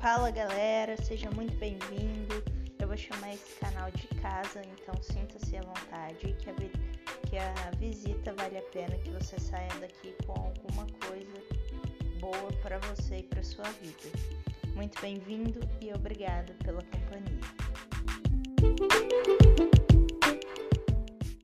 Fala galera, seja muito bem-vindo. Eu vou chamar esse canal de casa, então sinta-se à vontade que a, que a visita vale a pena que você saia daqui com alguma coisa boa para você e para sua vida. Muito bem-vindo e obrigado pela.